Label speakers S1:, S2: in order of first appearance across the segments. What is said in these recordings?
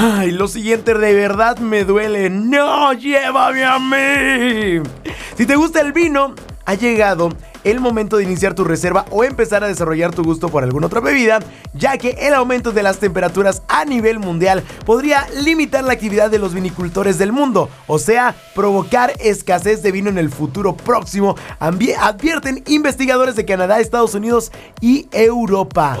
S1: Ay, lo siguiente de verdad me duele. No, llévame a mí. Si te gusta el vino, ha llegado el momento de iniciar tu reserva o empezar a desarrollar tu gusto por alguna otra bebida, ya que el aumento de las temperaturas a nivel mundial podría limitar la actividad de los vinicultores del mundo, o sea, provocar escasez de vino en el futuro próximo, advierten investigadores de Canadá, Estados Unidos y Europa.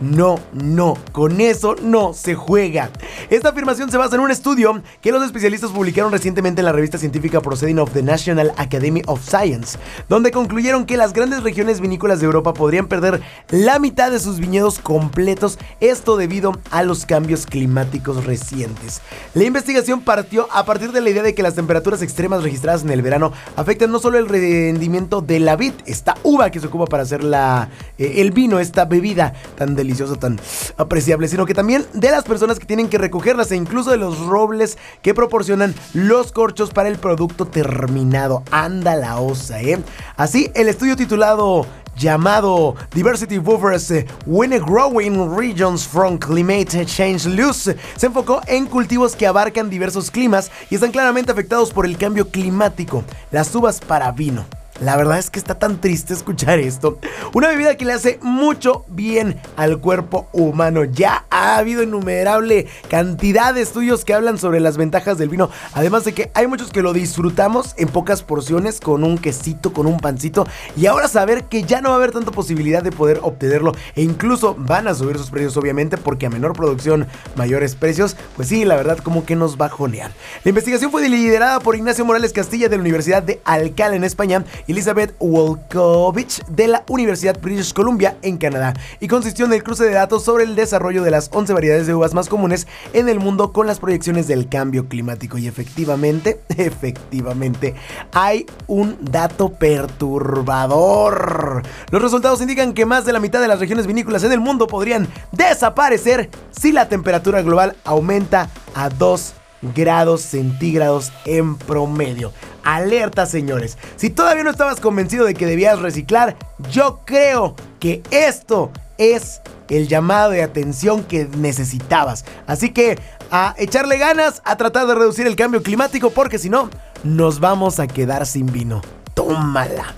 S1: No, no, con eso no se juega. Esta afirmación se basa en un estudio que los especialistas publicaron recientemente en la revista científica Proceeding of the National Academy of Science, donde concluyeron que las grandes regiones vinícolas de Europa podrían perder la mitad de sus viñedos completos, esto debido a los cambios climáticos recientes. La investigación partió a partir de la idea de que las temperaturas extremas registradas en el verano afectan no solo el rendimiento de la vid, esta uva que se ocupa para hacer la, eh, el vino, esta bebida tan deliciosa delicioso, tan apreciable, sino que también de las personas que tienen que recogerlas e incluso de los robles que proporcionan los corchos para el producto terminado. Anda la osa, ¿eh? Así, el estudio titulado llamado Diversity Buffers eh, When Growing Regions from Climate Change Loose se enfocó en cultivos que abarcan diversos climas y están claramente afectados por el cambio climático. Las uvas para vino la verdad es que está tan triste escuchar esto. Una bebida que le hace mucho bien al cuerpo humano. Ya ha habido innumerable cantidad de estudios que hablan sobre las ventajas del vino. Además de que hay muchos que lo disfrutamos en pocas porciones, con un quesito, con un pancito. Y ahora saber que ya no va a haber tanta posibilidad de poder obtenerlo. E incluso van a subir sus precios, obviamente, porque a menor producción, mayores precios. Pues sí, la verdad, como que nos bajonean. La investigación fue liderada por Ignacio Morales Castilla de la Universidad de Alcalá en España Elizabeth Wolkovich de la Universidad British Columbia en Canadá y consistió en el cruce de datos sobre el desarrollo de las 11 variedades de uvas más comunes en el mundo con las proyecciones del cambio climático y efectivamente, efectivamente hay un dato perturbador. Los resultados indican que más de la mitad de las regiones vinícolas en el mundo podrían desaparecer si la temperatura global aumenta a 2 grados centígrados en promedio. Alerta, señores. Si todavía no estabas convencido de que debías reciclar, yo creo que esto es el llamado de atención que necesitabas. Así que a echarle ganas, a tratar de reducir el cambio climático, porque si no, nos vamos a quedar sin vino. Tómala.